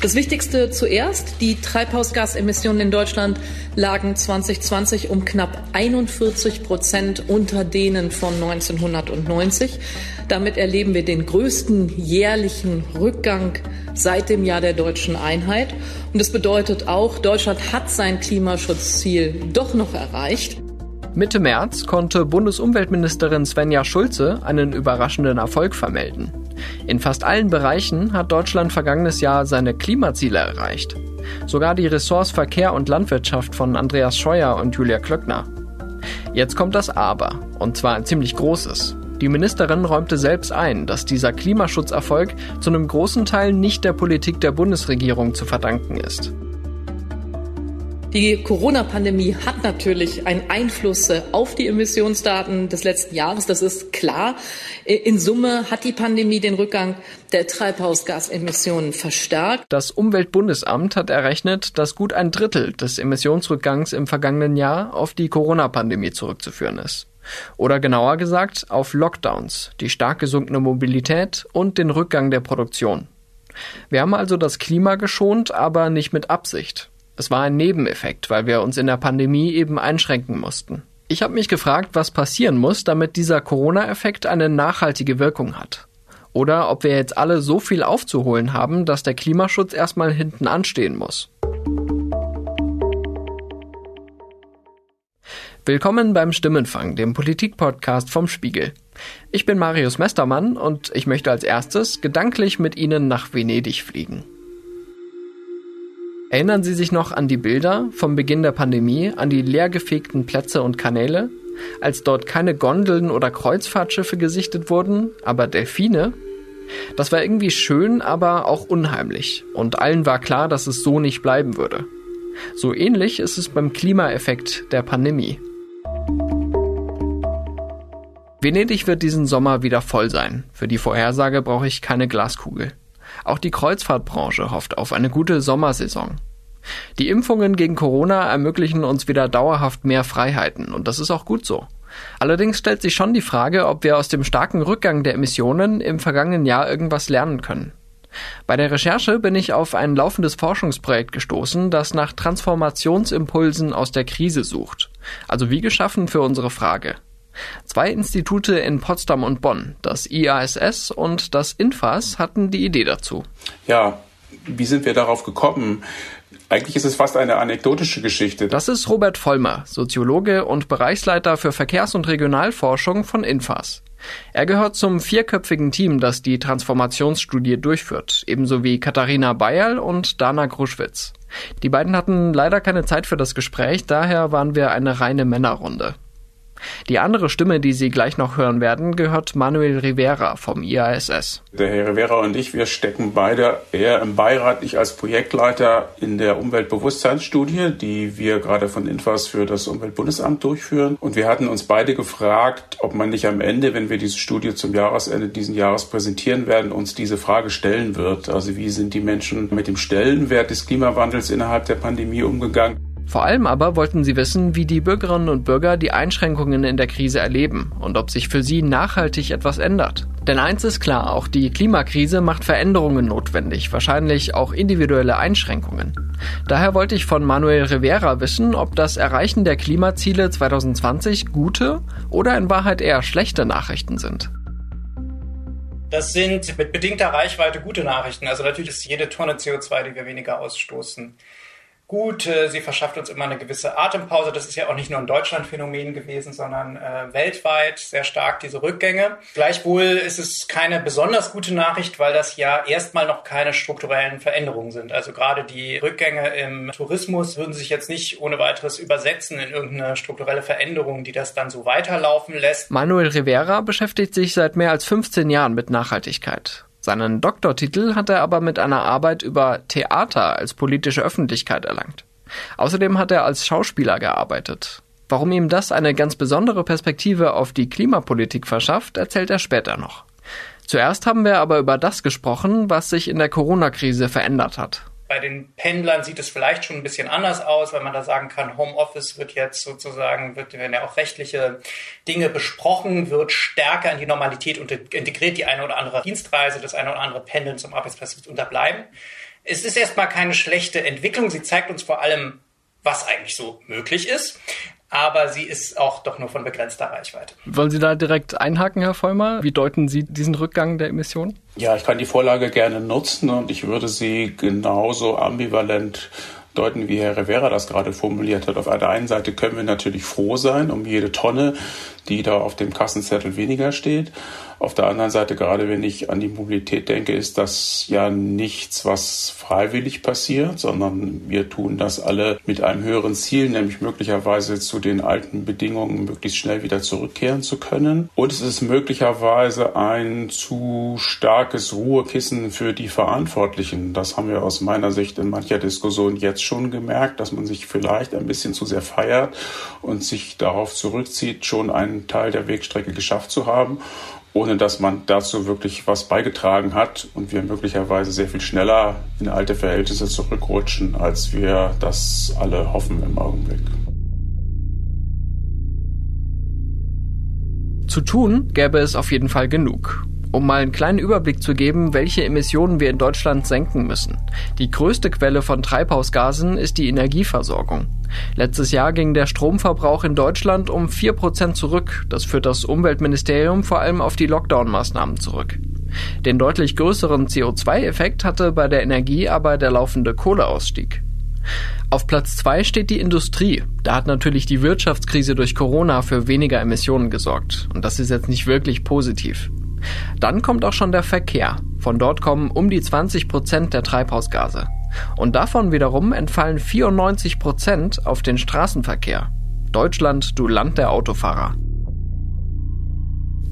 Das Wichtigste zuerst, die Treibhausgasemissionen in Deutschland lagen 2020 um knapp 41 Prozent unter denen von 1990. Damit erleben wir den größten jährlichen Rückgang seit dem Jahr der deutschen Einheit. Und das bedeutet auch, Deutschland hat sein Klimaschutzziel doch noch erreicht. Mitte März konnte Bundesumweltministerin Svenja Schulze einen überraschenden Erfolg vermelden. In fast allen Bereichen hat Deutschland vergangenes Jahr seine Klimaziele erreicht. Sogar die Ressorts Verkehr und Landwirtschaft von Andreas Scheuer und Julia Klöckner. Jetzt kommt das Aber, und zwar ein ziemlich großes. Die Ministerin räumte selbst ein, dass dieser Klimaschutzerfolg zu einem großen Teil nicht der Politik der Bundesregierung zu verdanken ist. Die Corona-Pandemie hat natürlich einen Einfluss äh, auf die Emissionsdaten des letzten Jahres. Das ist klar. In Summe hat die Pandemie den Rückgang der Treibhausgasemissionen verstärkt. Das Umweltbundesamt hat errechnet, dass gut ein Drittel des Emissionsrückgangs im vergangenen Jahr auf die Corona-Pandemie zurückzuführen ist. Oder genauer gesagt auf Lockdowns, die stark gesunkene Mobilität und den Rückgang der Produktion. Wir haben also das Klima geschont, aber nicht mit Absicht. Es war ein Nebeneffekt, weil wir uns in der Pandemie eben einschränken mussten. Ich habe mich gefragt, was passieren muss, damit dieser Corona-Effekt eine nachhaltige Wirkung hat. Oder ob wir jetzt alle so viel aufzuholen haben, dass der Klimaschutz erstmal hinten anstehen muss. Willkommen beim Stimmenfang, dem Politik-Podcast vom Spiegel. Ich bin Marius Mestermann und ich möchte als erstes gedanklich mit Ihnen nach Venedig fliegen. Erinnern Sie sich noch an die Bilder vom Beginn der Pandemie, an die leergefegten Plätze und Kanäle, als dort keine Gondeln oder Kreuzfahrtschiffe gesichtet wurden, aber Delfine? Das war irgendwie schön, aber auch unheimlich, und allen war klar, dass es so nicht bleiben würde. So ähnlich ist es beim Klimaeffekt der Pandemie. Venedig wird diesen Sommer wieder voll sein. Für die Vorhersage brauche ich keine Glaskugel. Auch die Kreuzfahrtbranche hofft auf eine gute Sommersaison. Die Impfungen gegen Corona ermöglichen uns wieder dauerhaft mehr Freiheiten und das ist auch gut so. Allerdings stellt sich schon die Frage, ob wir aus dem starken Rückgang der Emissionen im vergangenen Jahr irgendwas lernen können. Bei der Recherche bin ich auf ein laufendes Forschungsprojekt gestoßen, das nach Transformationsimpulsen aus der Krise sucht. Also wie geschaffen für unsere Frage. Zwei Institute in Potsdam und Bonn, das IASS und das INFAS, hatten die Idee dazu. Ja, wie sind wir darauf gekommen? Eigentlich ist es fast eine anekdotische Geschichte. Das ist Robert Vollmer, Soziologe und Bereichsleiter für Verkehrs- und Regionalforschung von INFAS. Er gehört zum vierköpfigen Team, das die Transformationsstudie durchführt, ebenso wie Katharina Bayerl und Dana Gruschwitz. Die beiden hatten leider keine Zeit für das Gespräch, daher waren wir eine reine Männerrunde. Die andere Stimme, die Sie gleich noch hören werden, gehört Manuel Rivera vom IASS. Der Herr Rivera und ich, wir stecken beide eher im Beirat, ich als Projektleiter in der Umweltbewusstseinsstudie, die wir gerade von Infas für das Umweltbundesamt durchführen. Und wir hatten uns beide gefragt, ob man nicht am Ende, wenn wir diese Studie zum Jahresende diesen Jahres präsentieren werden, uns diese Frage stellen wird. Also wie sind die Menschen mit dem Stellenwert des Klimawandels innerhalb der Pandemie umgegangen? Vor allem aber wollten sie wissen, wie die Bürgerinnen und Bürger die Einschränkungen in der Krise erleben und ob sich für sie nachhaltig etwas ändert. Denn eins ist klar, auch die Klimakrise macht Veränderungen notwendig, wahrscheinlich auch individuelle Einschränkungen. Daher wollte ich von Manuel Rivera wissen, ob das Erreichen der Klimaziele 2020 gute oder in Wahrheit eher schlechte Nachrichten sind. Das sind mit bedingter Reichweite gute Nachrichten. Also natürlich ist jede Tonne CO2, die wir weniger ausstoßen, gut. Sie verschafft uns immer eine gewisse Atempause. Das ist ja auch nicht nur ein Deutschland-Phänomen gewesen, sondern äh, weltweit sehr stark diese Rückgänge. Gleichwohl ist es keine besonders gute Nachricht, weil das ja erstmal noch keine strukturellen Veränderungen sind. Also gerade die Rückgänge im Tourismus würden sich jetzt nicht ohne weiteres übersetzen in irgendeine strukturelle Veränderung, die das dann so weiterlaufen lässt. Manuel Rivera beschäftigt sich seit mehr als 15 Jahren mit Nachhaltigkeit. Seinen Doktortitel hat er aber mit einer Arbeit über Theater als politische Öffentlichkeit erlangt. Außerdem hat er als Schauspieler gearbeitet. Warum ihm das eine ganz besondere Perspektive auf die Klimapolitik verschafft, erzählt er später noch. Zuerst haben wir aber über das gesprochen, was sich in der Corona-Krise verändert hat. Bei den Pendlern sieht es vielleicht schon ein bisschen anders aus, weil man da sagen kann, Homeoffice wird jetzt sozusagen, wird, werden ja auch rechtliche Dinge besprochen, wird stärker in die Normalität und integriert die eine oder andere Dienstreise, das eine oder andere Pendeln zum Arbeitsplatz wird unterbleiben. Es ist erstmal keine schlechte Entwicklung. Sie zeigt uns vor allem, was eigentlich so möglich ist aber sie ist auch doch nur von begrenzter Reichweite. Wollen Sie da direkt einhaken, Herr Vollmer? Wie deuten Sie diesen Rückgang der Emissionen? Ja, ich kann die Vorlage gerne nutzen und ich würde sie genauso ambivalent deuten, wie Herr Rivera das gerade formuliert hat. Auf der einen Seite können wir natürlich froh sein um jede Tonne, die da auf dem Kassenzettel weniger steht. Auf der anderen Seite, gerade wenn ich an die Mobilität denke, ist das ja nichts, was freiwillig passiert, sondern wir tun das alle mit einem höheren Ziel, nämlich möglicherweise zu den alten Bedingungen möglichst schnell wieder zurückkehren zu können. Und es ist möglicherweise ein zu starkes Ruhekissen für die Verantwortlichen. Das haben wir aus meiner Sicht in mancher Diskussion jetzt schon gemerkt, dass man sich vielleicht ein bisschen zu sehr feiert und sich darauf zurückzieht, schon einen Teil der Wegstrecke geschafft zu haben ohne dass man dazu wirklich was beigetragen hat und wir möglicherweise sehr viel schneller in alte Verhältnisse zurückrutschen, als wir das alle hoffen im Augenblick. Zu tun gäbe es auf jeden Fall genug. Um mal einen kleinen Überblick zu geben, welche Emissionen wir in Deutschland senken müssen. Die größte Quelle von Treibhausgasen ist die Energieversorgung. Letztes Jahr ging der Stromverbrauch in Deutschland um 4% zurück. Das führt das Umweltministerium vor allem auf die Lockdown-Maßnahmen zurück. Den deutlich größeren CO2-Effekt hatte bei der Energie aber der laufende Kohleausstieg. Auf Platz zwei steht die Industrie. Da hat natürlich die Wirtschaftskrise durch Corona für weniger Emissionen gesorgt. Und das ist jetzt nicht wirklich positiv. Dann kommt auch schon der Verkehr. Von dort kommen um die 20 Prozent der Treibhausgase. Und davon wiederum entfallen 94 Prozent auf den Straßenverkehr. Deutschland, du Land der Autofahrer.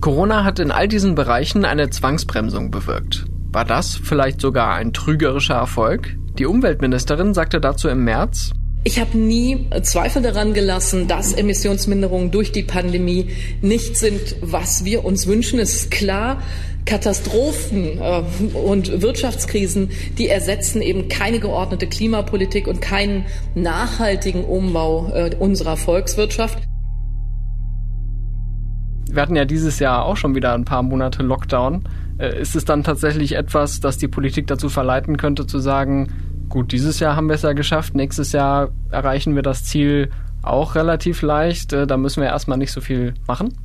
Corona hat in all diesen Bereichen eine Zwangsbremsung bewirkt. War das vielleicht sogar ein trügerischer Erfolg? Die Umweltministerin sagte dazu im März, ich habe nie Zweifel daran gelassen, dass Emissionsminderungen durch die Pandemie nicht sind, was wir uns wünschen. Es ist klar, Katastrophen äh, und Wirtschaftskrisen, die ersetzen eben keine geordnete Klimapolitik und keinen nachhaltigen Umbau äh, unserer Volkswirtschaft. Wir hatten ja dieses Jahr auch schon wieder ein paar Monate Lockdown. Äh, ist es dann tatsächlich etwas, das die Politik dazu verleiten könnte, zu sagen, gut, dieses Jahr haben wir es ja geschafft, nächstes Jahr erreichen wir das Ziel auch relativ leicht, äh, da müssen wir erstmal nicht so viel machen?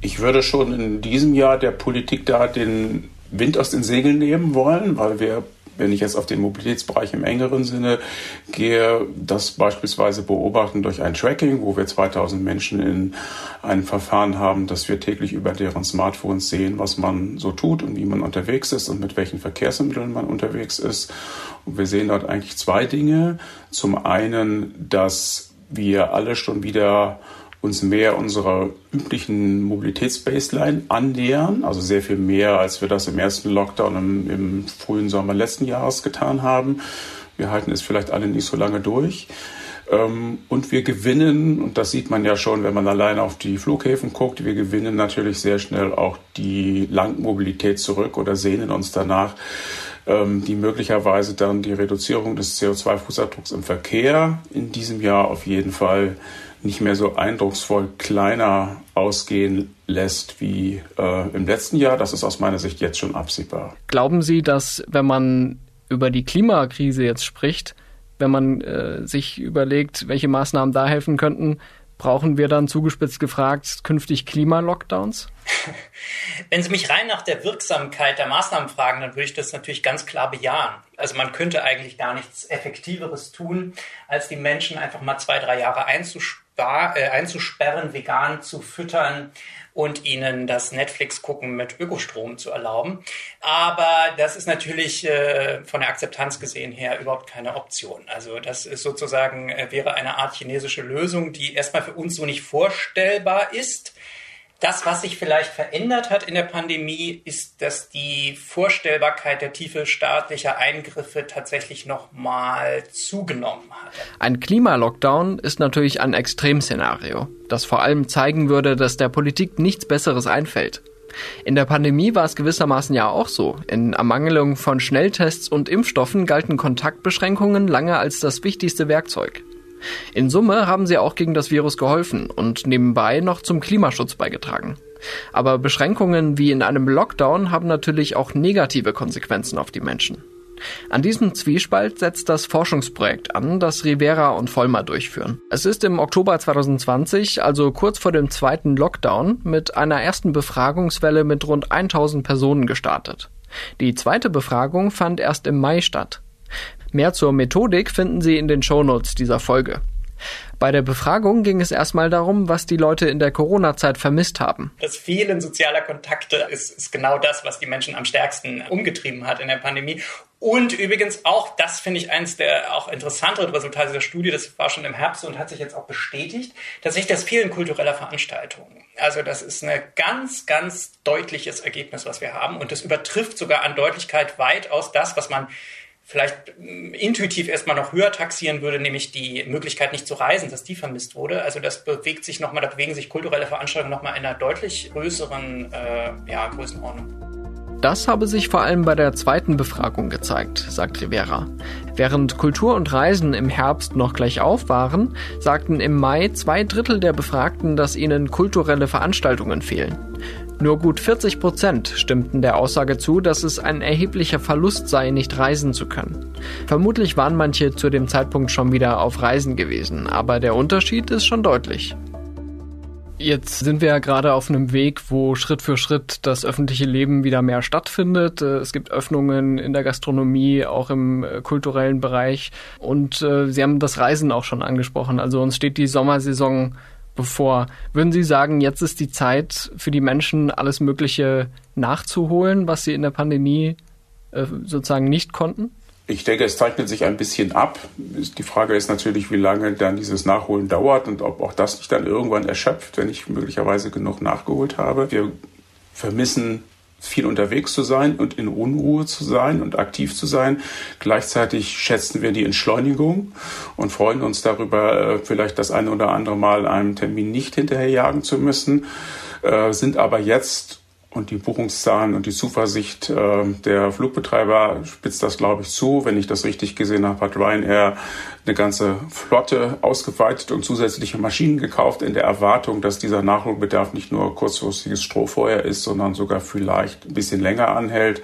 Ich würde schon in diesem Jahr der Politik da den Wind aus den Segeln nehmen wollen, weil wir wenn ich jetzt auf den Mobilitätsbereich im engeren Sinne gehe, das beispielsweise beobachten durch ein Tracking, wo wir 2000 Menschen in einem Verfahren haben, dass wir täglich über deren Smartphones sehen, was man so tut und wie man unterwegs ist und mit welchen Verkehrsmitteln man unterwegs ist. Und wir sehen dort eigentlich zwei Dinge. Zum einen, dass wir alle schon wieder uns mehr unserer üblichen Mobilitätsbaseline annähern, also sehr viel mehr, als wir das im ersten Lockdown im, im frühen Sommer letzten Jahres getan haben. Wir halten es vielleicht alle nicht so lange durch. Ähm, und wir gewinnen, und das sieht man ja schon, wenn man alleine auf die Flughäfen guckt, wir gewinnen natürlich sehr schnell auch die Langmobilität zurück oder sehnen uns danach, die möglicherweise dann die Reduzierung des CO2-Fußabdrucks im Verkehr in diesem Jahr auf jeden Fall nicht mehr so eindrucksvoll kleiner ausgehen lässt wie äh, im letzten Jahr. Das ist aus meiner Sicht jetzt schon absehbar. Glauben Sie, dass wenn man über die Klimakrise jetzt spricht, wenn man äh, sich überlegt, welche Maßnahmen da helfen könnten, brauchen wir dann zugespitzt gefragt künftig Klimalockdowns? Wenn Sie mich rein nach der Wirksamkeit der Maßnahmen fragen, dann würde ich das natürlich ganz klar bejahen. Also man könnte eigentlich gar nichts Effektiveres tun, als die Menschen einfach mal zwei, drei Jahre einzusperren äh, einzusperren, vegan zu füttern und ihnen das Netflix-Gucken mit Ökostrom zu erlauben. Aber das ist natürlich äh, von der Akzeptanz gesehen her überhaupt keine Option. Also das ist sozusagen, äh, wäre eine Art chinesische Lösung, die erstmal für uns so nicht vorstellbar ist. Das, was sich vielleicht verändert hat in der Pandemie, ist, dass die Vorstellbarkeit der Tiefe staatlicher Eingriffe tatsächlich nochmal zugenommen hat. Ein Klimalockdown ist natürlich ein Extremszenario, das vor allem zeigen würde, dass der Politik nichts Besseres einfällt. In der Pandemie war es gewissermaßen ja auch so. In Ermangelung von Schnelltests und Impfstoffen galten Kontaktbeschränkungen lange als das wichtigste Werkzeug. In Summe haben sie auch gegen das Virus geholfen und nebenbei noch zum Klimaschutz beigetragen. Aber Beschränkungen wie in einem Lockdown haben natürlich auch negative Konsequenzen auf die Menschen. An diesem Zwiespalt setzt das Forschungsprojekt an, das Rivera und Vollmer durchführen. Es ist im Oktober 2020, also kurz vor dem zweiten Lockdown, mit einer ersten Befragungswelle mit rund 1000 Personen gestartet. Die zweite Befragung fand erst im Mai statt. Mehr zur Methodik finden Sie in den Shownotes dieser Folge. Bei der Befragung ging es erstmal darum, was die Leute in der Corona-Zeit vermisst haben. Das Fehlen sozialer Kontakte ist, ist genau das, was die Menschen am stärksten umgetrieben hat in der Pandemie. Und übrigens auch, das finde ich eines der auch interessanteren Resultate der Studie, das war schon im Herbst und hat sich jetzt auch bestätigt, tatsächlich das Fehlen kultureller Veranstaltungen. Also das ist ein ganz, ganz deutliches Ergebnis, was wir haben. Und das übertrifft sogar an Deutlichkeit weitaus das, was man vielleicht mm, intuitiv erstmal noch höher taxieren würde, nämlich die Möglichkeit nicht zu reisen, dass die vermisst wurde. Also das bewegt sich nochmal, da bewegen sich kulturelle Veranstaltungen nochmal in einer deutlich größeren äh, ja, Größenordnung. Das habe sich vor allem bei der zweiten Befragung gezeigt, sagt Rivera. Während Kultur und Reisen im Herbst noch gleich auf waren, sagten im Mai zwei Drittel der Befragten, dass ihnen kulturelle Veranstaltungen fehlen. Nur gut 40 Prozent stimmten der Aussage zu, dass es ein erheblicher Verlust sei, nicht reisen zu können. Vermutlich waren manche zu dem Zeitpunkt schon wieder auf Reisen gewesen, aber der Unterschied ist schon deutlich. Jetzt sind wir ja gerade auf einem Weg, wo Schritt für Schritt das öffentliche Leben wieder mehr stattfindet. Äh, es gibt Öffnungen in der Gastronomie, auch im äh, kulturellen Bereich. Und äh, Sie haben das Reisen auch schon angesprochen. Also uns steht die Sommersaison bevor. Würden Sie sagen, jetzt ist die Zeit für die Menschen, alles Mögliche nachzuholen, was sie in der Pandemie äh, sozusagen nicht konnten? Ich denke, es zeichnet sich ein bisschen ab. Die Frage ist natürlich, wie lange dann dieses Nachholen dauert und ob auch das nicht dann irgendwann erschöpft, wenn ich möglicherweise genug nachgeholt habe. Wir vermissen viel unterwegs zu sein und in Unruhe zu sein und aktiv zu sein. Gleichzeitig schätzen wir die Entschleunigung und freuen uns darüber, äh, vielleicht das eine oder andere Mal einem Termin nicht hinterherjagen zu müssen, äh, sind aber jetzt und die Buchungszahlen und die Zuversicht äh, der Flugbetreiber spitzt das, glaube ich, zu. Wenn ich das richtig gesehen habe, hat Ryanair eine ganze Flotte ausgeweitet und zusätzliche Maschinen gekauft in der Erwartung, dass dieser Nachholbedarf nicht nur kurzfristiges Strohfeuer ist, sondern sogar vielleicht ein bisschen länger anhält.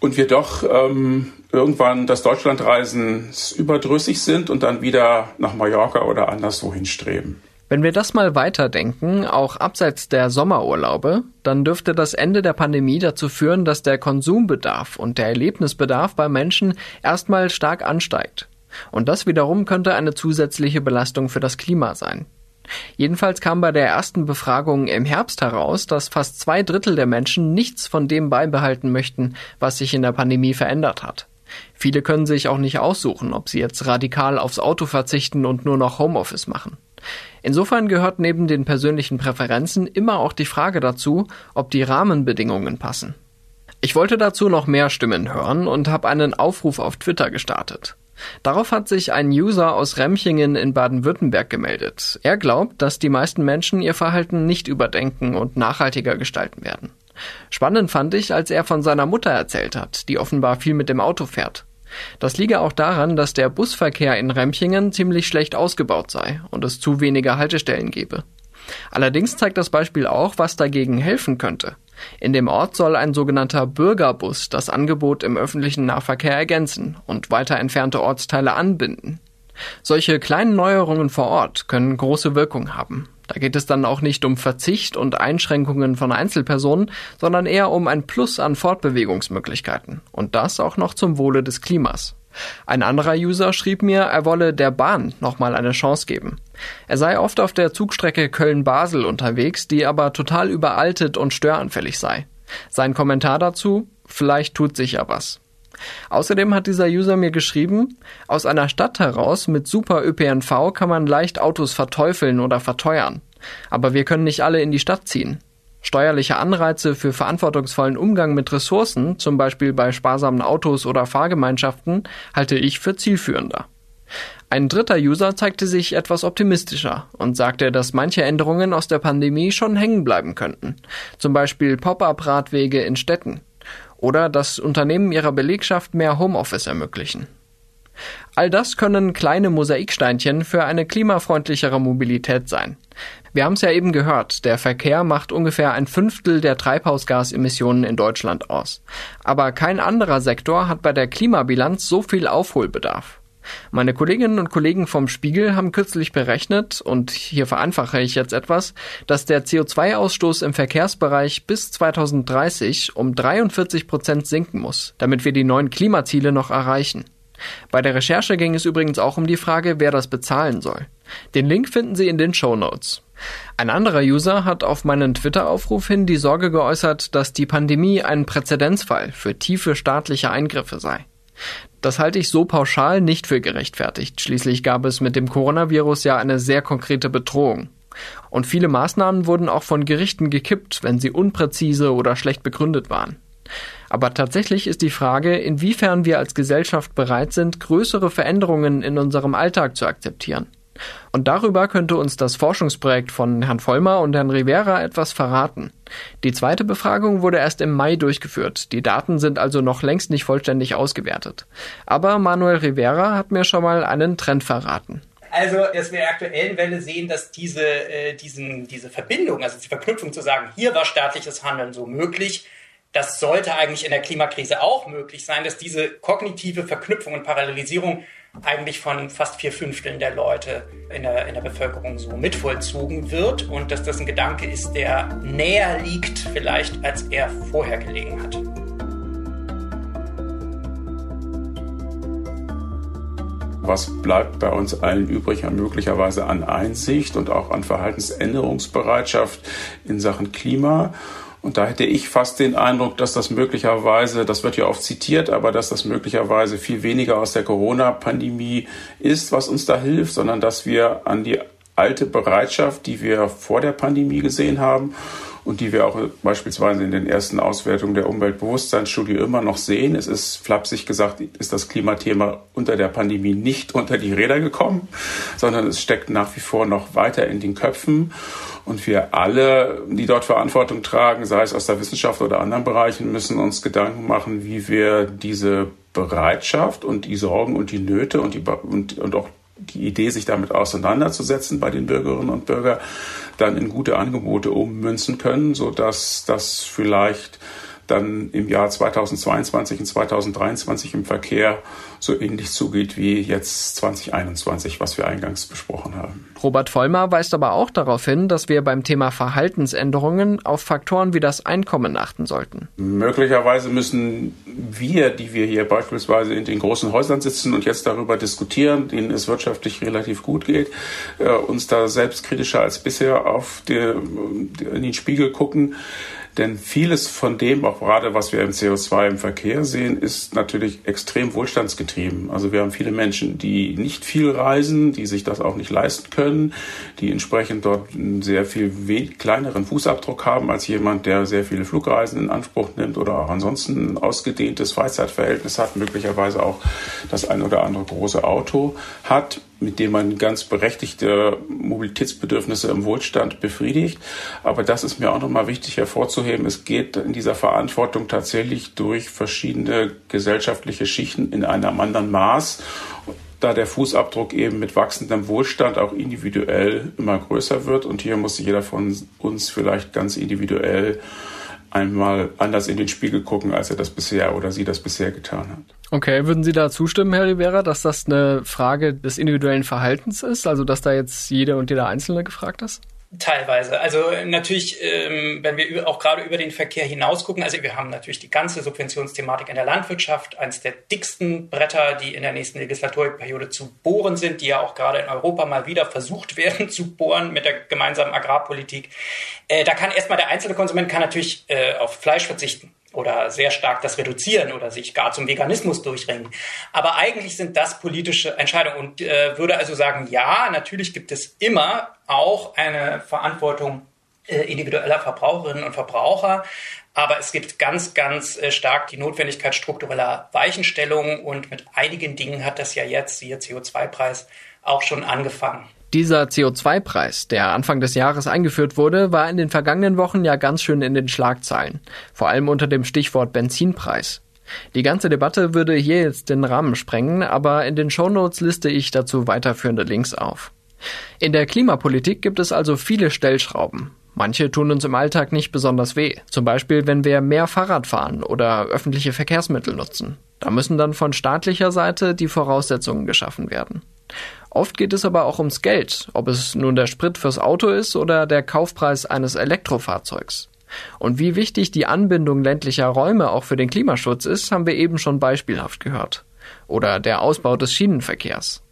Und wir doch ähm, irgendwann das Deutschlandreisen überdrüssig sind und dann wieder nach Mallorca oder anderswo hinstreben. Wenn wir das mal weiterdenken, auch abseits der Sommerurlaube, dann dürfte das Ende der Pandemie dazu führen, dass der Konsumbedarf und der Erlebnisbedarf bei Menschen erstmal stark ansteigt. Und das wiederum könnte eine zusätzliche Belastung für das Klima sein. Jedenfalls kam bei der ersten Befragung im Herbst heraus, dass fast zwei Drittel der Menschen nichts von dem beibehalten möchten, was sich in der Pandemie verändert hat. Viele können sich auch nicht aussuchen, ob sie jetzt radikal aufs Auto verzichten und nur noch Homeoffice machen. Insofern gehört neben den persönlichen Präferenzen immer auch die Frage dazu, ob die Rahmenbedingungen passen. Ich wollte dazu noch mehr Stimmen hören und habe einen Aufruf auf Twitter gestartet. Darauf hat sich ein User aus Remchingen in Baden-Württemberg gemeldet. Er glaubt, dass die meisten Menschen ihr Verhalten nicht überdenken und nachhaltiger gestalten werden. Spannend fand ich, als er von seiner Mutter erzählt hat, die offenbar viel mit dem Auto fährt. Das liege auch daran, dass der Busverkehr in Remchingen ziemlich schlecht ausgebaut sei und es zu wenige Haltestellen gebe. Allerdings zeigt das Beispiel auch, was dagegen helfen könnte. In dem Ort soll ein sogenannter Bürgerbus das Angebot im öffentlichen Nahverkehr ergänzen und weiter entfernte Ortsteile anbinden. Solche kleinen Neuerungen vor Ort können große Wirkung haben. Da geht es dann auch nicht um Verzicht und Einschränkungen von Einzelpersonen, sondern eher um ein Plus an Fortbewegungsmöglichkeiten. Und das auch noch zum Wohle des Klimas. Ein anderer User schrieb mir, er wolle der Bahn nochmal eine Chance geben. Er sei oft auf der Zugstrecke Köln-Basel unterwegs, die aber total überaltet und störanfällig sei. Sein Kommentar dazu, vielleicht tut sich ja was. Außerdem hat dieser User mir geschrieben, aus einer Stadt heraus mit super ÖPNV kann man leicht Autos verteufeln oder verteuern. Aber wir können nicht alle in die Stadt ziehen. Steuerliche Anreize für verantwortungsvollen Umgang mit Ressourcen, zum Beispiel bei sparsamen Autos oder Fahrgemeinschaften, halte ich für zielführender. Ein dritter User zeigte sich etwas optimistischer und sagte, dass manche Änderungen aus der Pandemie schon hängen bleiben könnten. Zum Beispiel Pop-up-Radwege in Städten oder das Unternehmen ihrer Belegschaft mehr Homeoffice ermöglichen. All das können kleine Mosaiksteinchen für eine klimafreundlichere Mobilität sein. Wir haben es ja eben gehört, der Verkehr macht ungefähr ein Fünftel der Treibhausgasemissionen in Deutschland aus. Aber kein anderer Sektor hat bei der Klimabilanz so viel Aufholbedarf. Meine Kolleginnen und Kollegen vom Spiegel haben kürzlich berechnet, und hier vereinfache ich jetzt etwas, dass der CO2-Ausstoß im Verkehrsbereich bis 2030 um 43 Prozent sinken muss, damit wir die neuen Klimaziele noch erreichen. Bei der Recherche ging es übrigens auch um die Frage, wer das bezahlen soll. Den Link finden Sie in den Show Notes. Ein anderer User hat auf meinen Twitter-Aufruf hin die Sorge geäußert, dass die Pandemie ein Präzedenzfall für tiefe staatliche Eingriffe sei. Das halte ich so pauschal nicht für gerechtfertigt. Schließlich gab es mit dem Coronavirus ja eine sehr konkrete Bedrohung. Und viele Maßnahmen wurden auch von Gerichten gekippt, wenn sie unpräzise oder schlecht begründet waren. Aber tatsächlich ist die Frage, inwiefern wir als Gesellschaft bereit sind, größere Veränderungen in unserem Alltag zu akzeptieren. Und darüber könnte uns das Forschungsprojekt von Herrn Vollmer und Herrn Rivera etwas verraten. Die zweite Befragung wurde erst im Mai durchgeführt. Die Daten sind also noch längst nicht vollständig ausgewertet. Aber Manuel Rivera hat mir schon mal einen Trend verraten. Also, dass wir in der aktuellen Welle sehen, dass diese, äh, diesen, diese Verbindung, also die Verknüpfung zu sagen, hier war staatliches Handeln so möglich, das sollte eigentlich in der Klimakrise auch möglich sein, dass diese kognitive Verknüpfung und Parallelisierung eigentlich von fast vier Fünfteln der Leute in der, in der Bevölkerung so mitvollzogen wird und dass das ein Gedanke ist, der näher liegt vielleicht, als er vorher gelegen hat. Was bleibt bei uns allen übrig, möglicherweise an Einsicht und auch an Verhaltensänderungsbereitschaft in Sachen Klima? Und da hätte ich fast den Eindruck, dass das möglicherweise, das wird ja oft zitiert, aber dass das möglicherweise viel weniger aus der Corona-Pandemie ist, was uns da hilft, sondern dass wir an die alte Bereitschaft, die wir vor der Pandemie gesehen haben und die wir auch beispielsweise in den ersten Auswertungen der Umweltbewusstseinsstudie immer noch sehen. Es ist flapsig gesagt, ist das Klimathema unter der Pandemie nicht unter die Räder gekommen, sondern es steckt nach wie vor noch weiter in den Köpfen. Und wir alle, die dort Verantwortung tragen, sei es aus der Wissenschaft oder anderen Bereichen, müssen uns Gedanken machen, wie wir diese Bereitschaft und die Sorgen und die Nöte und, die, und, und auch die Idee, sich damit auseinanderzusetzen bei den Bürgerinnen und Bürgern, dann in gute Angebote ummünzen können, sodass das vielleicht dann im Jahr 2022 und 2023 im Verkehr so ähnlich zugeht wie jetzt 2021, was wir eingangs besprochen haben. Robert Vollmer weist aber auch darauf hin, dass wir beim Thema Verhaltensänderungen auf Faktoren wie das Einkommen achten sollten. Möglicherweise müssen wir, die wir hier beispielsweise in den großen Häusern sitzen und jetzt darüber diskutieren, denen es wirtschaftlich relativ gut geht, äh, uns da selbstkritischer als bisher auf die, in den Spiegel gucken denn vieles von dem, auch gerade was wir im CO2 im Verkehr sehen, ist natürlich extrem wohlstandsgetrieben. Also wir haben viele Menschen, die nicht viel reisen, die sich das auch nicht leisten können, die entsprechend dort einen sehr viel kleineren Fußabdruck haben als jemand, der sehr viele Flugreisen in Anspruch nimmt oder auch ansonsten ein ausgedehntes Freizeitverhältnis hat, möglicherweise auch das ein oder andere große Auto hat mit dem man ganz berechtigte Mobilitätsbedürfnisse im Wohlstand befriedigt. Aber das ist mir auch nochmal wichtig hervorzuheben. Es geht in dieser Verantwortung tatsächlich durch verschiedene gesellschaftliche Schichten in einem anderen Maß da der Fußabdruck eben mit wachsendem Wohlstand auch individuell immer größer wird. Und hier muss jeder von uns vielleicht ganz individuell einmal anders in den Spiegel gucken, als er das bisher oder sie das bisher getan hat. Okay, würden Sie da zustimmen, Herr Rivera, dass das eine Frage des individuellen Verhaltens ist, also dass da jetzt jede und jeder Einzelne gefragt ist? Teilweise. Also natürlich, ähm, wenn wir auch gerade über den Verkehr hinaus gucken, also wir haben natürlich die ganze Subventionsthematik in der Landwirtschaft, eines der dicksten Bretter, die in der nächsten Legislaturperiode zu bohren sind, die ja auch gerade in Europa mal wieder versucht werden zu bohren mit der gemeinsamen Agrarpolitik. Äh, da kann erstmal der einzelne Konsument kann natürlich äh, auf Fleisch verzichten oder sehr stark das reduzieren oder sich gar zum Veganismus durchringen. Aber eigentlich sind das politische Entscheidungen und äh, würde also sagen, ja, natürlich gibt es immer auch eine Verantwortung äh, individueller Verbraucherinnen und Verbraucher. Aber es gibt ganz, ganz äh, stark die Notwendigkeit struktureller Weichenstellungen und mit einigen Dingen hat das ja jetzt, siehe CO2-Preis, auch schon angefangen. Dieser CO2-Preis, der Anfang des Jahres eingeführt wurde, war in den vergangenen Wochen ja ganz schön in den Schlagzeilen, vor allem unter dem Stichwort Benzinpreis. Die ganze Debatte würde hier jetzt den Rahmen sprengen, aber in den Shownotes liste ich dazu weiterführende Links auf. In der Klimapolitik gibt es also viele Stellschrauben. Manche tun uns im Alltag nicht besonders weh. Zum Beispiel, wenn wir mehr Fahrrad fahren oder öffentliche Verkehrsmittel nutzen. Da müssen dann von staatlicher Seite die Voraussetzungen geschaffen werden. Oft geht es aber auch ums Geld, ob es nun der Sprit fürs Auto ist oder der Kaufpreis eines Elektrofahrzeugs. Und wie wichtig die Anbindung ländlicher Räume auch für den Klimaschutz ist, haben wir eben schon beispielhaft gehört. Oder der Ausbau des Schienenverkehrs.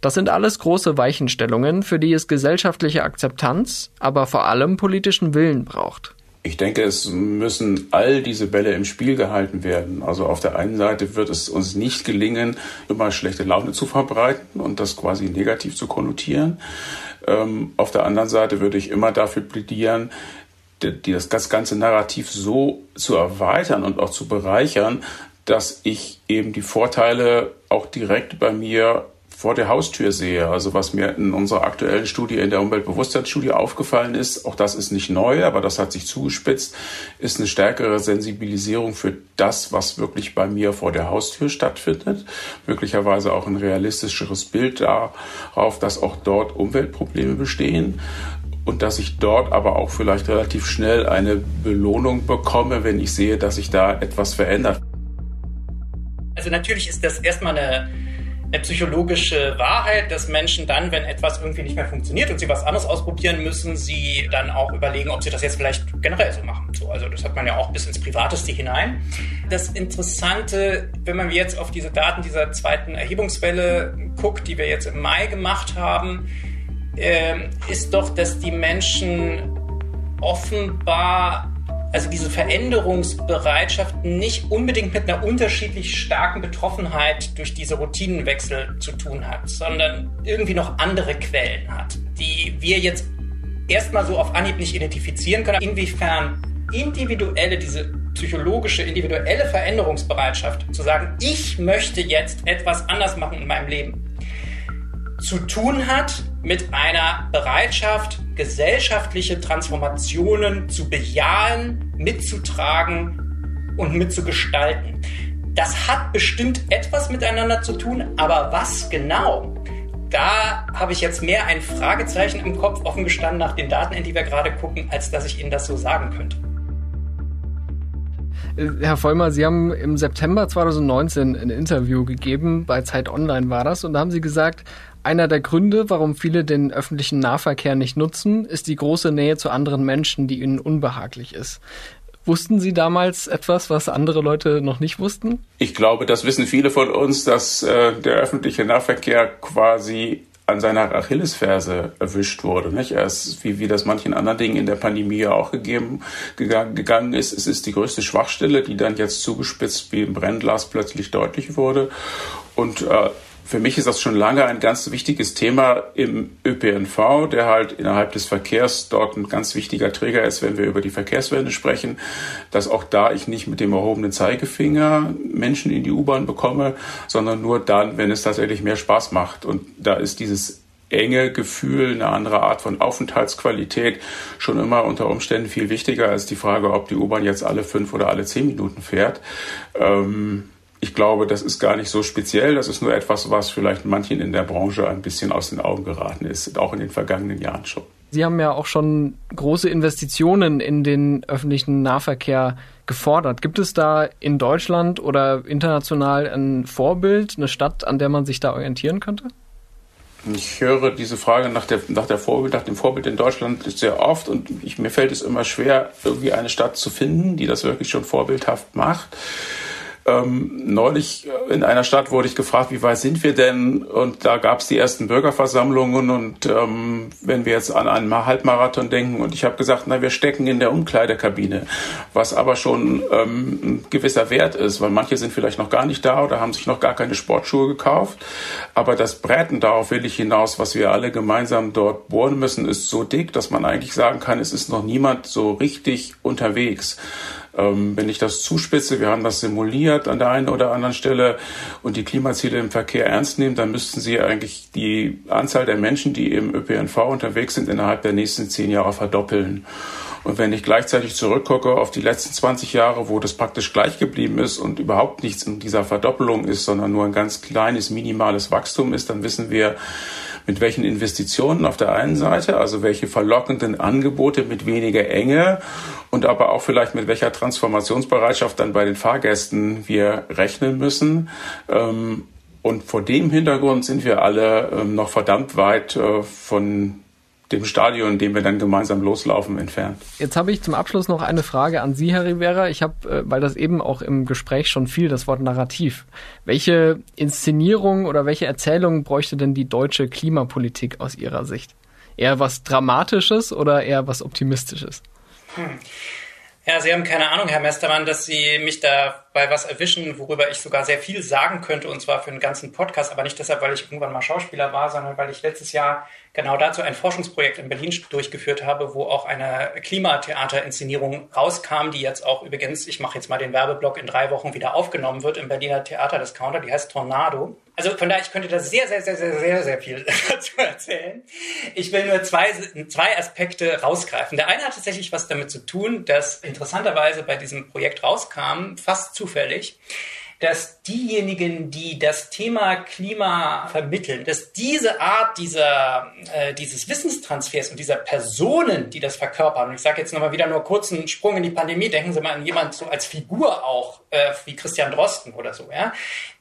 Das sind alles große Weichenstellungen, für die es gesellschaftliche Akzeptanz, aber vor allem politischen Willen braucht. Ich denke, es müssen all diese Bälle im Spiel gehalten werden. Also auf der einen Seite wird es uns nicht gelingen, immer schlechte Laune zu verbreiten und das quasi negativ zu konnotieren. Ähm, auf der anderen Seite würde ich immer dafür plädieren, die, die das ganze Narrativ so zu erweitern und auch zu bereichern, dass ich eben die Vorteile auch direkt bei mir vor der Haustür sehe. Also was mir in unserer aktuellen Studie, in der Umweltbewusstseinsstudie aufgefallen ist, auch das ist nicht neu, aber das hat sich zugespitzt, ist eine stärkere Sensibilisierung für das, was wirklich bei mir vor der Haustür stattfindet. Möglicherweise auch ein realistischeres Bild darauf, dass auch dort Umweltprobleme bestehen und dass ich dort aber auch vielleicht relativ schnell eine Belohnung bekomme, wenn ich sehe, dass sich da etwas verändert. Also natürlich ist das erstmal eine eine psychologische Wahrheit, dass Menschen dann, wenn etwas irgendwie nicht mehr funktioniert und sie was anderes ausprobieren müssen, sie dann auch überlegen, ob sie das jetzt vielleicht generell so machen. So, also das hat man ja auch bis ins Privateste hinein. Das Interessante, wenn man jetzt auf diese Daten dieser zweiten Erhebungswelle guckt, die wir jetzt im Mai gemacht haben, äh, ist doch, dass die Menschen offenbar also diese Veränderungsbereitschaft nicht unbedingt mit einer unterschiedlich starken Betroffenheit durch diese Routinenwechsel zu tun hat, sondern irgendwie noch andere Quellen hat, die wir jetzt erstmal so auf Anhieb nicht identifizieren können. Inwiefern individuelle, diese psychologische, individuelle Veränderungsbereitschaft zu sagen, ich möchte jetzt etwas anders machen in meinem Leben, zu tun hat mit einer Bereitschaft, gesellschaftliche Transformationen zu bejahen, mitzutragen und mitzugestalten. Das hat bestimmt etwas miteinander zu tun, aber was genau? Da habe ich jetzt mehr ein Fragezeichen im Kopf offen gestanden nach den Daten, in die wir gerade gucken, als dass ich Ihnen das so sagen könnte. Äh, Herr Vollmer, Sie haben im September 2019 ein Interview gegeben, bei Zeit Online war das, und da haben Sie gesagt, einer der Gründe, warum viele den öffentlichen Nahverkehr nicht nutzen, ist die große Nähe zu anderen Menschen, die ihnen unbehaglich ist. Wussten Sie damals etwas, was andere Leute noch nicht wussten? Ich glaube, das wissen viele von uns, dass äh, der öffentliche Nahverkehr quasi an seiner Achillesferse erwischt wurde. Nicht? Erst wie, wie das manchen anderen Dingen in der Pandemie auch gegeben, gegangen, gegangen ist. Es ist die größte Schwachstelle, die dann jetzt zugespitzt wie im Brennglas plötzlich deutlich wurde. Und äh, für mich ist das schon lange ein ganz wichtiges Thema im ÖPNV, der halt innerhalb des Verkehrs dort ein ganz wichtiger Träger ist, wenn wir über die Verkehrswende sprechen, dass auch da ich nicht mit dem erhobenen Zeigefinger Menschen in die U-Bahn bekomme, sondern nur dann, wenn es tatsächlich mehr Spaß macht. Und da ist dieses enge Gefühl, eine andere Art von Aufenthaltsqualität schon immer unter Umständen viel wichtiger als die Frage, ob die U-Bahn jetzt alle fünf oder alle zehn Minuten fährt. Ähm, ich glaube, das ist gar nicht so speziell. Das ist nur etwas, was vielleicht manchen in der Branche ein bisschen aus den Augen geraten ist, auch in den vergangenen Jahren schon. Sie haben ja auch schon große Investitionen in den öffentlichen Nahverkehr gefordert. Gibt es da in Deutschland oder international ein Vorbild, eine Stadt, an der man sich da orientieren könnte? Ich höre diese Frage nach, der, nach, der Vorbild, nach dem Vorbild in Deutschland sehr oft und ich, mir fällt es immer schwer, irgendwie eine Stadt zu finden, die das wirklich schon vorbildhaft macht. Ähm, neulich in einer Stadt wurde ich gefragt, wie weit sind wir denn? Und da gab es die ersten Bürgerversammlungen. Und ähm, wenn wir jetzt an einen Halbmarathon denken, und ich habe gesagt, na, wir stecken in der Umkleidekabine, was aber schon ähm, ein gewisser Wert ist, weil manche sind vielleicht noch gar nicht da oder haben sich noch gar keine Sportschuhe gekauft. Aber das Bräten, darauf will ich hinaus, was wir alle gemeinsam dort bohren müssen, ist so dick, dass man eigentlich sagen kann, es ist noch niemand so richtig unterwegs. Ähm, wenn ich das zuspitze, wir haben das simuliert an der einen oder anderen Stelle und die Klimaziele im Verkehr ernst nehmen, dann müssten Sie eigentlich die Anzahl der Menschen, die im ÖPNV unterwegs sind, innerhalb der nächsten zehn Jahre verdoppeln. Und wenn ich gleichzeitig zurückgucke auf die letzten 20 Jahre, wo das praktisch gleich geblieben ist und überhaupt nichts in dieser Verdoppelung ist, sondern nur ein ganz kleines, minimales Wachstum ist, dann wissen wir, Mit welchen Investitionen auf der einen Seite, also welche verlockenden Angebote mit weniger Enge und aber auch vielleicht mit welcher Transformationsbereitschaft dann bei den Fahrgästen wir rechnen müssen. Ähm, und vor dem Hintergrund sind wir alle ähm, noch verdammt weit äh, von dem Stadion, in dem wir dann gemeinsam loslaufen, entfernt. Jetzt habe ich zum Abschluss noch eine Frage an Sie, Herr Rivera. Ich habe, äh, weil das eben auch im Gespräch schon fiel, das Wort Narrativ. Welche Inszenierung oder welche Erzählung bräuchte denn die deutsche Klimapolitik aus Ihrer Sicht? Eher was Dramatisches oder eher was Optimistisches? Hm. Ja, Sie haben keine Ahnung, Herr Mestermann, dass Sie mich da bei was erwischen, worüber ich sogar sehr viel sagen könnte, und zwar für einen ganzen Podcast, aber nicht deshalb, weil ich irgendwann mal Schauspieler war, sondern weil ich letztes Jahr genau dazu ein Forschungsprojekt in Berlin durchgeführt habe, wo auch eine Klimatheaterinszenierung rauskam, die jetzt auch übrigens, ich mache jetzt mal den Werbeblock, in drei Wochen wieder aufgenommen wird im Berliner Theater Discounter, die heißt Tornado. Also von daher, ich könnte da sehr, sehr, sehr, sehr, sehr, sehr viel dazu erzählen. Ich will nur zwei, zwei Aspekte rausgreifen. Der eine hat tatsächlich was damit zu tun, dass interessanterweise bei diesem Projekt rauskam, fast zufällig, dass diejenigen, die das Thema Klima vermitteln, dass diese Art dieser, äh, dieses Wissenstransfers und dieser Personen, die das verkörpern, und ich sage jetzt nochmal wieder nur kurz einen Sprung in die Pandemie, denken Sie mal an jemand so als Figur auch, äh, wie Christian Drosten oder so, ja,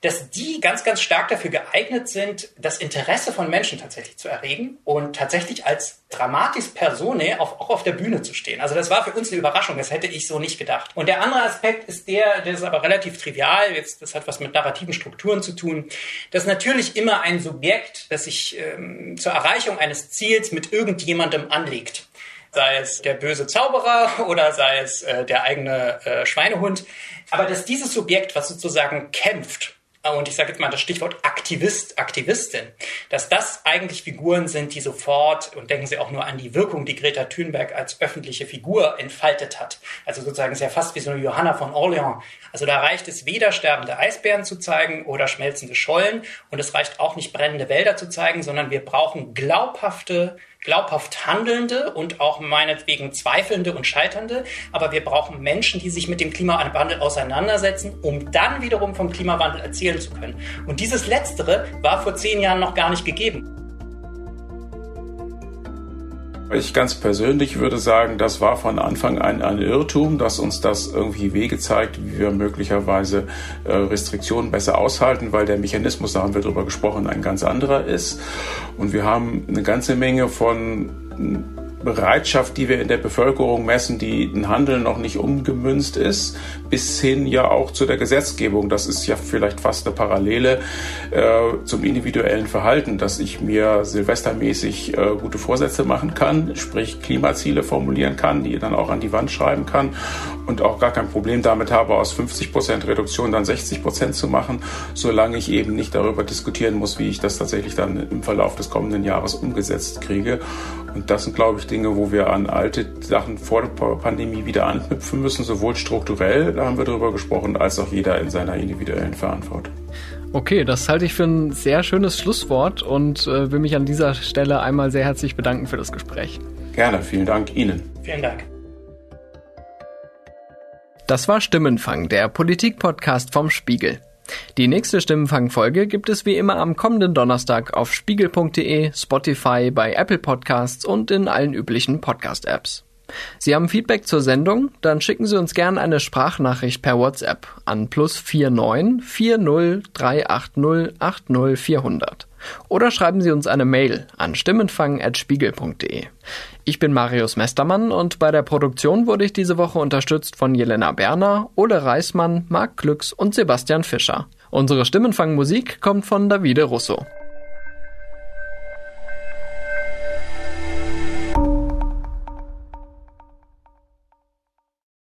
dass die ganz, ganz stark dafür geeignet sind, das Interesse von Menschen tatsächlich zu erregen und tatsächlich als Dramatis Personae auf, auch auf der Bühne zu stehen. Also das war für uns eine Überraschung, das hätte ich so nicht gedacht. Und der andere Aspekt ist der, der ist aber relativ trivial, jetzt, das hat was mit narrativen Strukturen zu tun, dass natürlich immer ein Subjekt, das sich ähm, zur Erreichung eines Ziels mit irgendjemandem anlegt sei es der böse Zauberer oder sei es äh, der eigene äh, Schweinehund. Aber dass dieses Subjekt, was sozusagen kämpft und ich sage jetzt mal das Stichwort Aktivist, Aktivistin, dass das eigentlich Figuren sind, die sofort, und denken Sie auch nur an die Wirkung, die Greta Thunberg als öffentliche Figur entfaltet hat. Also sozusagen sehr fast wie so eine Johanna von Orleans. Also da reicht es weder sterbende Eisbären zu zeigen oder schmelzende Schollen und es reicht auch nicht brennende Wälder zu zeigen, sondern wir brauchen glaubhafte glaubhaft Handelnde und auch meinetwegen Zweifelnde und Scheiternde. Aber wir brauchen Menschen, die sich mit dem Klimawandel auseinandersetzen, um dann wiederum vom Klimawandel erzählen zu können. Und dieses Letztere war vor zehn Jahren noch gar nicht gegeben. Ich ganz persönlich würde sagen, das war von Anfang an ein Irrtum, dass uns das irgendwie Wege zeigt, wie wir möglicherweise äh, Restriktionen besser aushalten, weil der Mechanismus, da haben wir drüber gesprochen, ein ganz anderer ist. Und wir haben eine ganze Menge von Bereitschaft, die wir in der Bevölkerung messen, die in Handeln noch nicht umgemünzt ist, bis hin ja auch zu der Gesetzgebung. Das ist ja vielleicht fast eine Parallele äh, zum individuellen Verhalten, dass ich mir silvestermäßig äh, gute Vorsätze machen kann, sprich Klimaziele formulieren kann, die dann auch an die Wand schreiben kann und auch gar kein Problem damit habe, aus 50 Prozent Reduktion dann 60 Prozent zu machen, solange ich eben nicht darüber diskutieren muss, wie ich das tatsächlich dann im Verlauf des kommenden Jahres umgesetzt kriege. Und das sind, glaube ich, Dinge, wo wir an alte Sachen vor der Pandemie wieder anknüpfen müssen, sowohl strukturell, da haben wir darüber gesprochen, als auch jeder in seiner individuellen Verantwortung. Okay, das halte ich für ein sehr schönes Schlusswort und äh, will mich an dieser Stelle einmal sehr herzlich bedanken für das Gespräch. Gerne, vielen Dank Ihnen. Vielen Dank. Das war Stimmenfang, der Politik-Podcast vom Spiegel. Die nächste Stimmenfang-Folge gibt es wie immer am kommenden Donnerstag auf spiegel.de, Spotify, bei Apple Podcasts und in allen üblichen Podcast-Apps. Sie haben Feedback zur Sendung? Dann schicken Sie uns gerne eine Sprachnachricht per WhatsApp an plus 49 40 380 80 400. Oder schreiben Sie uns eine Mail an stimmenfang.spiegel.de. Ich bin Marius Mestermann und bei der Produktion wurde ich diese Woche unterstützt von Jelena Berner, Ole Reismann, Marc Glücks und Sebastian Fischer. Unsere Stimmenfangmusik kommt von Davide Russo.